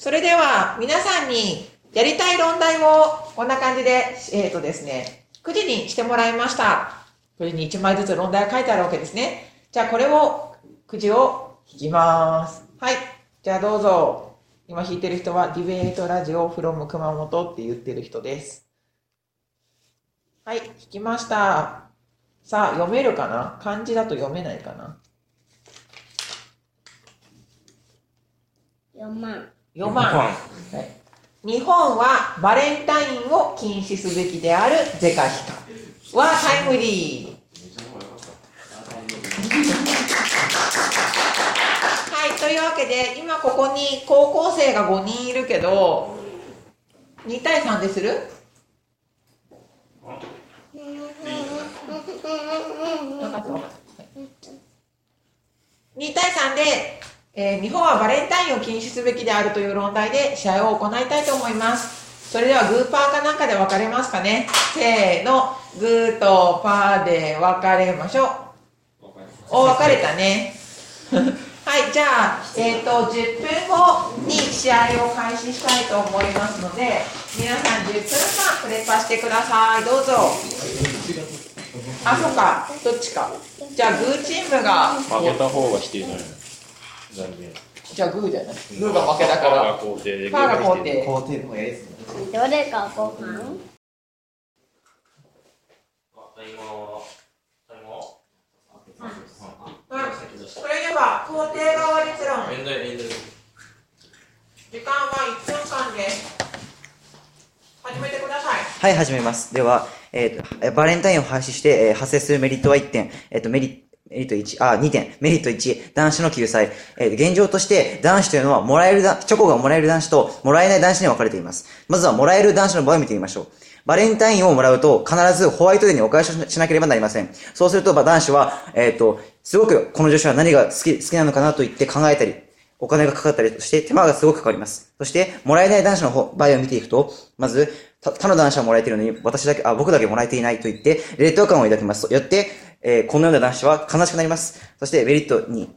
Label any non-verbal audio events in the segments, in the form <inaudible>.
それでは皆さんにやりたい論題をこんな感じで、えっ、ー、とですね、9時にしてもらいました。これに1枚ずつ論題が書いてあるわけですね。じゃあこれを、くじを引きます。はい。じゃあどうぞ。今弾いてる人はディベートラジオフロム熊本って言ってる人です。はい、弾きました。さあ、読めるかな？漢字だと読めないかな？読まん。読まん。はい、日本はバレンタインを禁止すべきであるゼカヒカはタイムリー。はい、というわけで、今ここに高校生が5人いるけど、2対3でする？2対3で、えー、日本はバレンタインを禁止すべきであるという論題で試合を行いたいと思います。それではグーパーかなんかで分かれますかねせーの、グーとパーで分かれましょう。お、分かれたね。<laughs> はい、じゃあ、えっ、ー、と、10分後に試合を開始したいと思いますので、皆さん10分間プレパしてください。どうぞ。あ、そうか、どっちか。じゃあ、グーチームが。負けた方が否定じゃない残念。じゃあ、グーじゃない？グーが負けだから。パーが肯定で。パーが肯定。肯定もやりどれかご飯？それでは肯定側立論時間は1分間です始めてくださいはい始めますでは、えー、バレンタインを廃止して、えー、発生するメリットは1点、えー、とメリメリット1、あ、2点。メリット1、男子の救済。えー、現状として男子というのは、もらえるだ、チョコがもらえる男子と、もらえない男子に分かれています。まずは、もらえる男子の場合を見てみましょう。バレンタインをもらうと、必ずホワイトデーにお返ししなければなりません。そうすると、男子は、えっ、ー、と、すごくこの女子は何が好き、好きなのかなと言って考えたり、お金がかかったりとして手間がすごくかかります。そして、もらえない男子の方場合を見ていくと、まず、他の男子はもらえているのに、私だけ、あ、僕だけもらえていないと言って、劣等感を抱きます。よって、えー、このような男子は悲しくなります。そして、メリット2、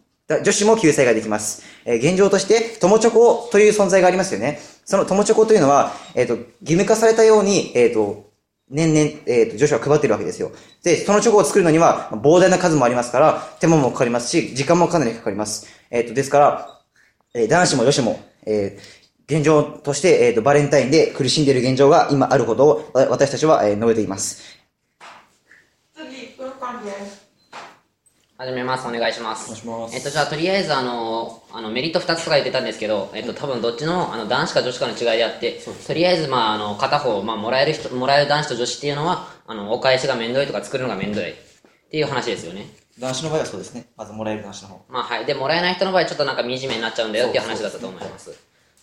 女子も救済ができます。えー、現状として、友チョコという存在がありますよね。その友チョコというのは、えっ、ー、と、義務化されたように、えっ、ー、と、年々、えっ、と、女子は配ってるわけですよ。で、そのチョコを作るのには、膨大な数もありますから、手間もかかりますし、時間もかなりかかります。えっ、と、ですから、え男子も女子も、え現状として、えっ、と、バレンタインで苦しんでいる現状が今あることを、私たちは、え述べています。始めます。お願いします。ます。えっと、じゃあ、とりあえず、あの、あの、メリット2つとか言ってたんですけど、えっと、多分どっちの、あの、男子か女子かの違いであって、とりあえず、まあ、あの、片方、まあ、もらえる人、もらえる男子と女子っていうのは、あの、お返しがめんどいとか作るのがめんどいっていう話ですよね。男子の場合はそうですね。まずもらえる男子の方。まあ、はい。で、もらえない人の場合、ちょっとなんか惨めになっちゃうんだよっていう話だったと思います。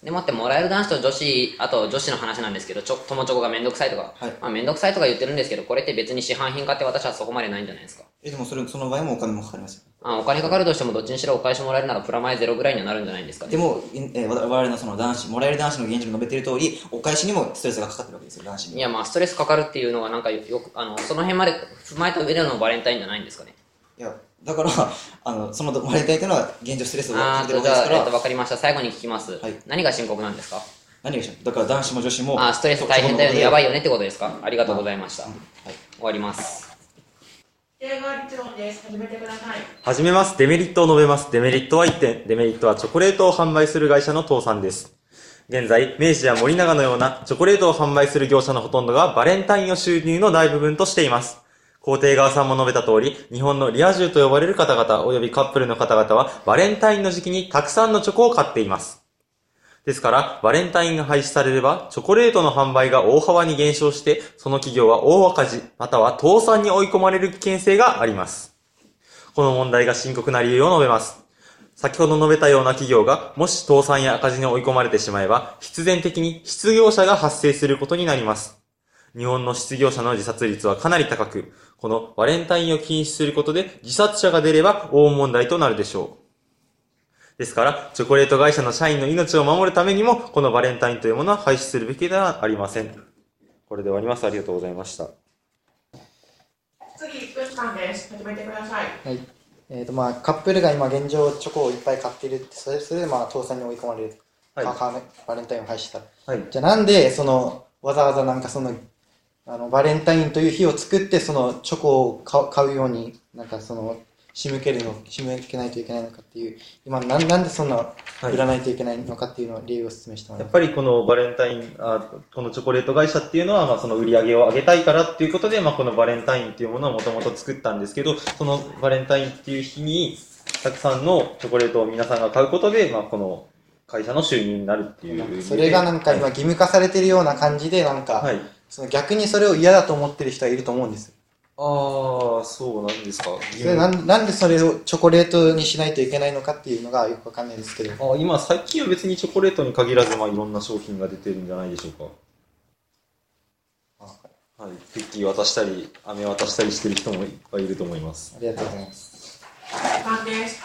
でもってもらえる男子と女子、あと女子の話なんですけど、ちょ、友チョコがめんどくさいとか、はい、まあめんどくさいとか言ってるんですけど、これって別に市販品買って私はそこまでないんじゃないですか。え、でもそれ、その場合もお金もかかりますよ。あお金かかるとしてもどっちにしろお返しもらえるならプラマイゼロぐらいにはなるんじゃないですか、ね、でも、え我々のその男子、もらえる男子の現状に述べてる通り、お返しにもストレスがかかってるわけですよ、男子に。いや、まあストレスかかるっていうのはなんかよく、あの、その辺まで踏まえた上でのバレンタインじゃないんですかね？いや、だから、あの、そのバレンタインというのは現状ストレスをかけてるわけですから。えっと、わかりました。最後に聞きます。はい、何が深刻なんですか？何が深刻？だから男子も女子も。あ、ストレス大変だよね。やばいよねってことですか？ありがとうございました。はい、終わります。映画立論です。始めてください。始めます。デメリットを述べます。デメリットは1点。デメリットはチョコレートを販売する会社の倒産です。現在、明治や森永のようなチョコレートを販売する業者のほとんどがバレンタインを収入の大部分としています。皇帝側さんも述べた通り、日本のリア充と呼ばれる方々、及びカップルの方々は、バレンタインの時期にたくさんのチョコを買っています。ですから、バレンタインが廃止されれば、チョコレートの販売が大幅に減少して、その企業は大赤字、または倒産に追い込まれる危険性があります。この問題が深刻な理由を述べます。先ほど述べたような企業が、もし倒産や赤字に追い込まれてしまえば、必然的に失業者が発生することになります。日本の失業者の自殺率はかなり高く、このバレンタインを禁止することで自殺者が出れば大問題となるでしょう。ですから、チョコレート会社の社員の命を守るためにも、このバレンタインというものは廃止するべきではありません。これで終わります。ありがとうございました。次、1分間です。始めてください。はい。えっ、ー、と、まあ、カップルが今現状チョコをいっぱい買っているそれそれでまあ、倒産に追い込まれる。はいバレンタインを廃止した。はい。じゃあなんで、その、わざわざなんかその、あの、バレンタインという日を作って、その、チョコを買うように、なんかその、仕向けるの、仕向けないといけないのかっていう、今、なんなんでそんな、売らないといけないのかっていうのを理由を説明してもら。やっぱりこのバレンタイン、あこのチョコレート会社っていうのは、まあその売り上げを上げたいからっていうことで、まあこのバレンタインっていうものをもともと作ったんですけど、そのバレンタインっていう日に、たくさんのチョコレートを皆さんが買うことで、まあこの会社の収入になるっていうそれがなんか今義務化されてるような感じで、なんか、はい。その逆にそれを嫌だと思ってる人はいると思うんです。ああ、そうなんですか。それなんなんでそれをチョコレートにしないといけないのかっていうのがよくわかんないですけど。あ今、最近は別にチョコレートに限らず、まあいろんな商品が出てるんじゃないでしょうか。はい。クッキー渡したり、飴渡したりしてる人もいっぱいいると思います。ありがとうございます。時間です。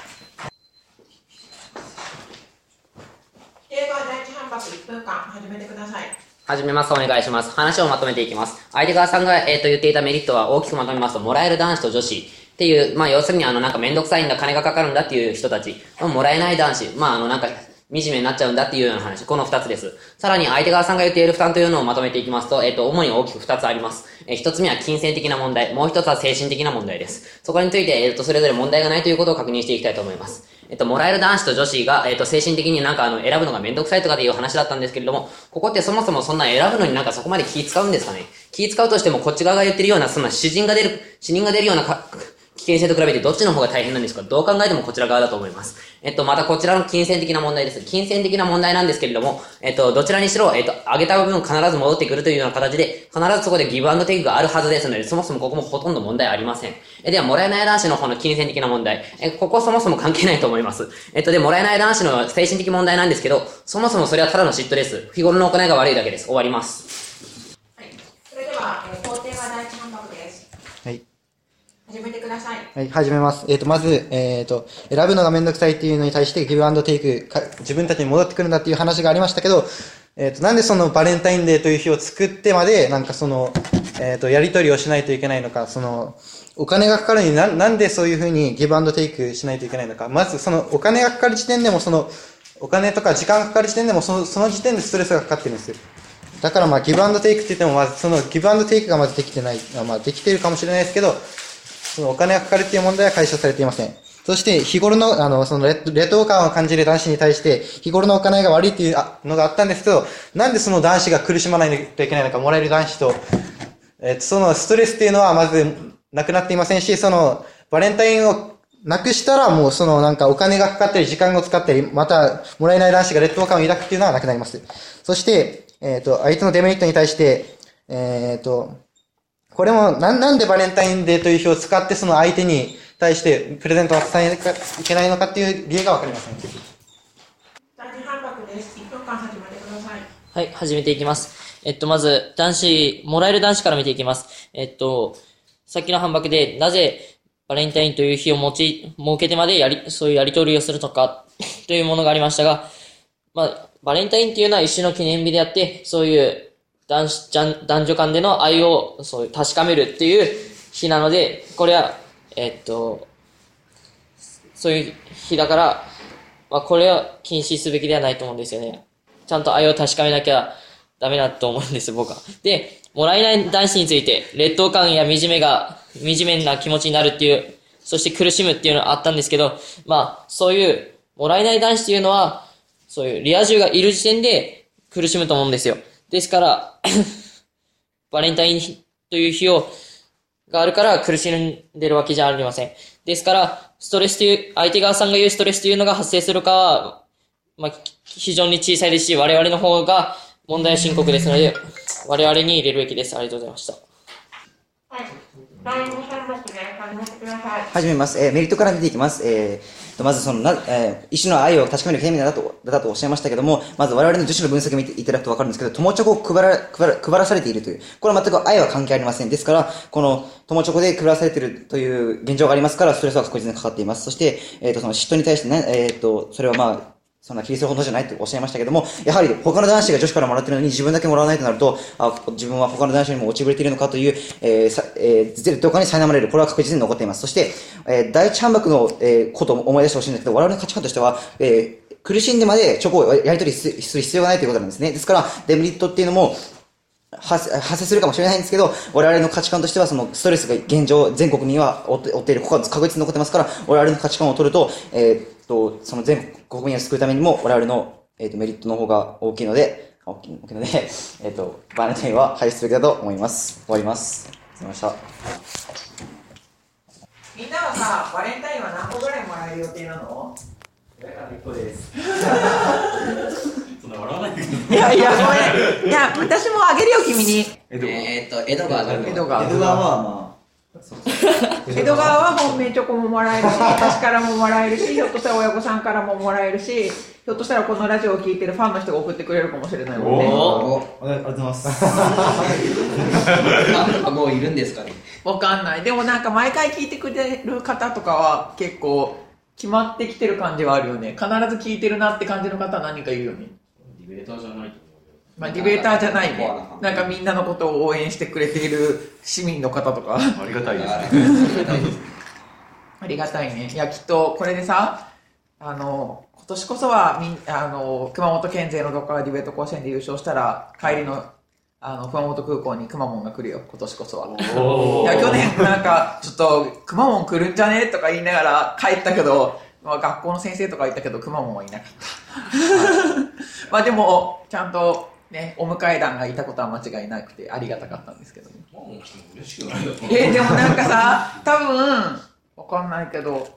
映画第一反発1分間始めてください。始めます。お願いします。話をまとめていきます。相手側さんが、えっ、と、言っていたメリットは大きくまとめますと、もらえる男子と女子っていう、まあ、要するにあの、なんかめんどくさいんだ、金がかかるんだっていう人たち、もらえない男子、まあ、あの、なんか、惨めになっちゃうんだっていうような話、この二つです。さらに相手側さんが言っている負担というのをまとめていきますと、えっ、と、主に大きく二つあります。えー一つ目は金銭的な問題、もう一つは精神的な問題です。そこについて、えっ、と、それぞれ問題がないということを確認していきたいと思います。えっと、もらえる男子と女子が、えっと、精神的になんかあの、選ぶのがめんどくさいとかっていう話だったんですけれども、ここってそもそもそんな選ぶのになんかそこまで気使うんですかね？気使うとしてもこっち側が言ってるような、そんな詩人が出る、死人が出るようなか危険性と比べてどっちの方が大変なんですか？どう考えてもこちら側だと思います。えっと、またこちらの金銭的な問題です。金銭的な問題なんですけれども、えっと、どちらにしろ、えっと、上げた部分必ず戻ってくるというような形で、必ずそこでギブアンドテイクがあるはずですので、そもそもここもほとんど問題ありません。え、では、もらえない男子の方の金銭的な問題。え、ここそもそも関係ないと思います。えっと、で、もらえない男子の精神的問題なんですけど、そもそもそれはただの嫉妬です。日頃の行いが悪いだけです。終わります。はい。それでは、えー、工程は第一反発です。はい。始めてください。はい、始めます。えっ、と、まず、えっ、と、選ぶのがめんどくさいっていうのに対して、ギブアンドテイク、自分たちに戻ってくるんだっていう話がありましたけど、えっ、と、なんでそのバレンタインデーという日を作ってまで、なんかその、えっ、と、やり取りをしないといけないのか、その、お金がかかるにな、なんでそういうふうにギブアンドテイクしないといけないのか。まず、その、お金がかかる時点でも、その、お金とか時間がかかる時点でも、その、その時点でストレスがかかってるんですよ。だからまあ、ギブアンドテイクって言っても、まず、その、ギブアンドテイクがまずできてない、まあ、できてるかもしれないですけど、そのお金がかかるっていう問題は解消されていません。そして、日頃の、あの、その劣、等感を感じる男子に対して、日頃のお金が悪いっていうのがあったんですけど、なんでその男子が苦しまないといけないのか、もらえる男子と、えっと、そのストレスっていうのはまずなくなっていませんし、その、バレンタインをなくしたらもうそのなんかお金がかかったり時間を使ったり、またもらえない男子が劣等感を抱くっていうのはなくなります。そして、えっ、と、相手のデメリットに対して、えっ、と、これも、なん、なんでバレンタインデーという日を使ってその相手に対してプレゼントを伝えなきゃいけないのかっていう理由がわかりません。第二反発です。1分間始めてください。はい、始めていきます。えっと、まず、男子、もらえる男子から見ていきます。えっと、さっきの反駁で、なぜ、バレンタインという日を持ち、設けてまでやり、そういうやり取りをするのか、というものがありましたが、まあ、バレンタインっていうのは一種の記念日であって、そういう男子、じゃん男女間での愛を、そういう確かめるっていう日なので、これは、えっと、そういう日だから、まあ、これは禁止すべきではないと思うんですよね。ちゃんと愛を確かめなきゃダメだと思うんです、僕は。で、もらえない男子について、劣等感や惨めが、惨めな気持ちになるっていう、そして苦しむっていうのはあったんですけど、まあ、そういう、もらえない男子っていうのは、そういうリア充がいる時点で苦しむと思うんですよ。ですから、<coughs> バレンタインという日を、があるから苦しんでるわけじゃありません。ですから、ストレスという、相手側さんが言うストレスというのが発生するかは、まあ、非常に小さいですし、我々の方が問題は深刻ですので、我々に入れるべきです。ありがとうございました。はい。始め。ます。えーメリットから見ていきます。えーとまずそのな、えー一種の愛を確かめる権利だと、だとおっしゃいましたけども、まず我々の女子の分析を見ていただくとわかるんですけど、友チョコを配ら、配ら、配らされているという。これは全く愛は関係ありません。ですから、この友チョコで配らされているという現状がありますから、ストレスは確実にかかっています。そして、えっ、と、その嫉妬に対してね、えっ、と、それはまあ、そんな気にするほどじゃないとおっしゃいましたけども、やはり他の男子が女子からもらってるのに自分だけもらわないとなると、あ自分は他の男子よりも落ちぶれているのかという、えーさえー、絶対に苛まれる。これは確実に残っています。そして、えー第一反駁の、えーことを思い出してほしいんですけど、我々の価値観としては、えー苦しんでまでチョコをやり取りする必要がないということなんですね。ですから、デメリットっていうのも、発生するかもしれないんですけど、我々の価値観としては、そのストレスが現状、全国には追っている、ここは確実に残ってますから、我々の価値観を取ると、えーと、その全国民を救うためにも、我々の、えーっとメリットの方が大きいので、大きい大きいので、<laughs> えーっと、バレンタインは廃止すべきだと思います。終わります。ありがとうございました。みんなはさ、バレンタインは何個ぐらいもらえる予定なの？1個です。そんな笑わないでいやいや、ごめん。いや、私もあげるよ、君に。えーっと、江戸川江戸川。江戸川はま <laughs> 江戸川は本命チョコももらえるし、<laughs> 私からももらえるし、ひょっとしたら親御さんからももらえるし、ひょっとしたらこのラジオを聞いてるファンの人が送ってくれるかもしれないもんね。おありがとうございます。<laughs> あもういるんですかね。わかんない。でもなんか毎回聞いてくれる方とかは結構決まってきてる感じはあるよね。必ず聞いてるなって感じの方は何人かいるよね。ディベーターじゃないとまあディベーターじゃないね。なんかみんなのことを応援してくれている市民の方とか。ありがたいです。ありがたいね。いや、きっと、これでさ、あの、今年こそは、みん、あの、熊本県勢のどっかがディベート甲子園で優勝したら、帰りの、あの、熊本空港に熊門が来るよ、今年こそは。おいや、去年なんか、ちょっと、熊門来るんじゃね？とか言いながら帰ったけど、まあ、学校の先生とか言ったけど、熊門はいなかった。<laughs> まあでも、ちゃんと、ね、お迎え団がいたことは間違いなくて、ありがたかったんですけどね。嬉しくないよ。えーでもなんかさ、多分、わかんないけど、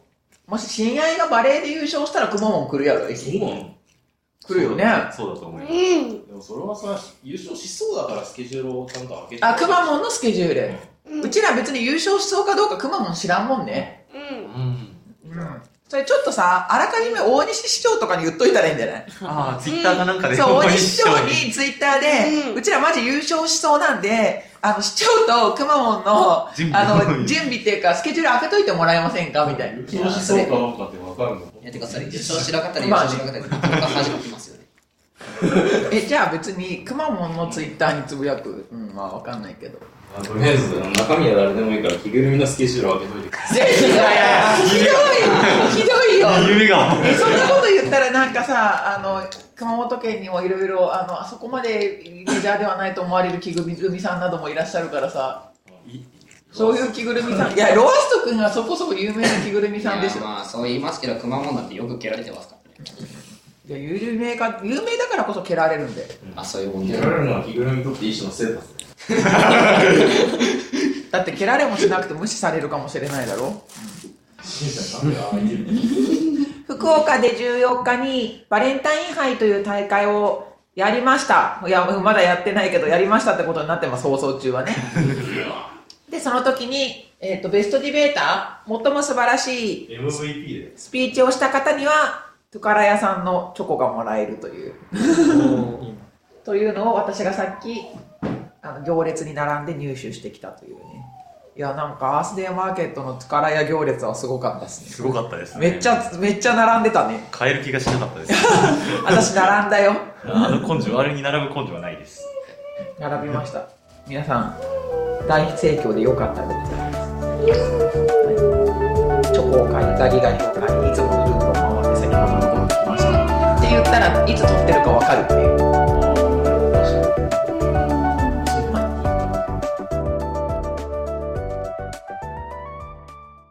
もし親愛がバレーで優勝したらくまモン来るやろ、駅そうなの？来るよね。そうだと思います。うん。でもそれはさ、優勝しそうだからスケジュールをちゃんと開けて。あ、くまモンのスケジュール。うちら別に優勝しそうかどうかくまモン知らんもんね。うん。うん。うん。それちょっとさ、あらかじめ大西市長とかに言っといたらいいんじゃない？ああ、ツイッターかなんかで。そう、大大西市長にツイッターで、うんうちらマジ優勝しそうなんで、あの、市長とくまモンの、準備あの、準備っていうか、スケジュール開けといてもらえませんか？みたいな。優勝しそうかどうかってわかるの？いや、てかそれ、優勝しなかったら優勝しなかったら、僕が恥かきますよね。<laughs> え、じゃあ別に、くまモンのツイッターにつぶやく？うん、まあわかんないけど。あとりあえず、中身は誰でもいいから、着ぐるみのスケジュールを開けといてください。ひどいひどいよ夢が。えそんなこと言ったらなんかさあの熊本県にもいろいろあのあそこまでメジャーではないと思われる着ぐるみさんなどもいらっしゃるからさそういう着ぐるみさんいやロアスト君がそこそこ有名な着ぐるみさんでしょまあ、そう言いますけど、熊本なんてよく蹴られてますからね。いや有名か有名だからこそ蹴られるんであ、そういうもんでや。られるのは着ぐるみにとって一種のステータスです。<laughs> だって蹴られもしなくて無視されるかもしれないだろ福岡で14日にバレンタイン杯という大会をやりました。いや、まだやってないけど、やりましたってことになってます、放送中はね。<laughs> で、その時に、えっ、と、ベストディベーター、最も素晴らしい MVP で。スピーチをした方には、トゥカラ屋さんのチョコがもらえるという。<laughs> というのを私がさっき、あの行列に並んで入手してきたというね。いや、なんか、アースデーマーケットのトゥカラ屋行列はすごかったですね。すごかったですね。めっちゃ、めっちゃ並んでたね。買える気がしなかったです。<laughs> 私並んだよ。あの根性、あれに並ぶ根性はないです。並びました。皆さん、大盛況でよかったでございます。はいチョコを買い、ガリガリを買い、いつものルートを回って先ほどのところに来ました。って言ったらいつ撮ってるかわかるっていう。